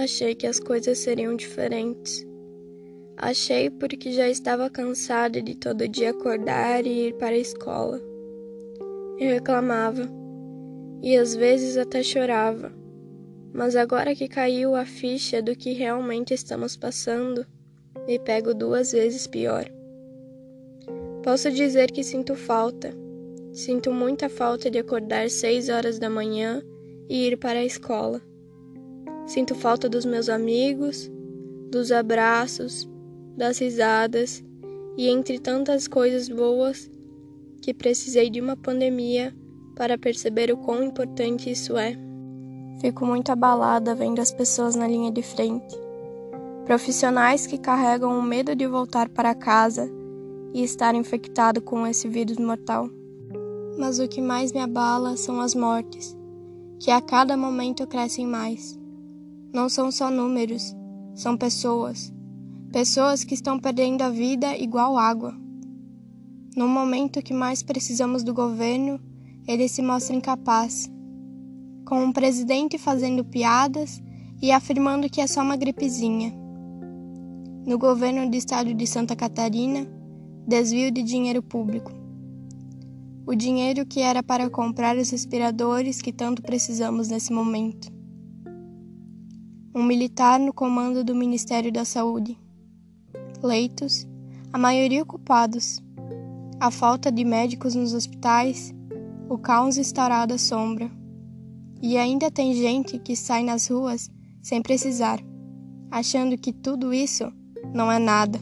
achei que as coisas seriam diferentes. Achei porque já estava cansada de todo dia acordar e ir para a escola. Eu reclamava e às vezes até chorava. Mas agora que caiu a ficha do que realmente estamos passando, me pego duas vezes pior. Posso dizer que sinto falta. Sinto muita falta de acordar seis horas da manhã e ir para a escola. Sinto falta dos meus amigos, dos abraços, das risadas e entre tantas coisas boas que precisei de uma pandemia para perceber o quão importante isso é. Fico muito abalada vendo as pessoas na linha de frente. Profissionais que carregam o medo de voltar para casa e estar infectado com esse vírus mortal. Mas o que mais me abala são as mortes, que a cada momento crescem mais. Não são só números, são pessoas. Pessoas que estão perdendo a vida igual água. No momento que mais precisamos do governo, ele se mostra incapaz. Com o presidente fazendo piadas e afirmando que é só uma gripezinha. No governo do estado de Santa Catarina, desvio de dinheiro público. O dinheiro que era para comprar os respiradores que tanto precisamos nesse momento. Um militar no comando do Ministério da Saúde. Leitos, a maioria ocupados a falta de médicos nos hospitais, o caos instaurado à sombra. E ainda tem gente que sai nas ruas sem precisar, achando que tudo isso não é nada.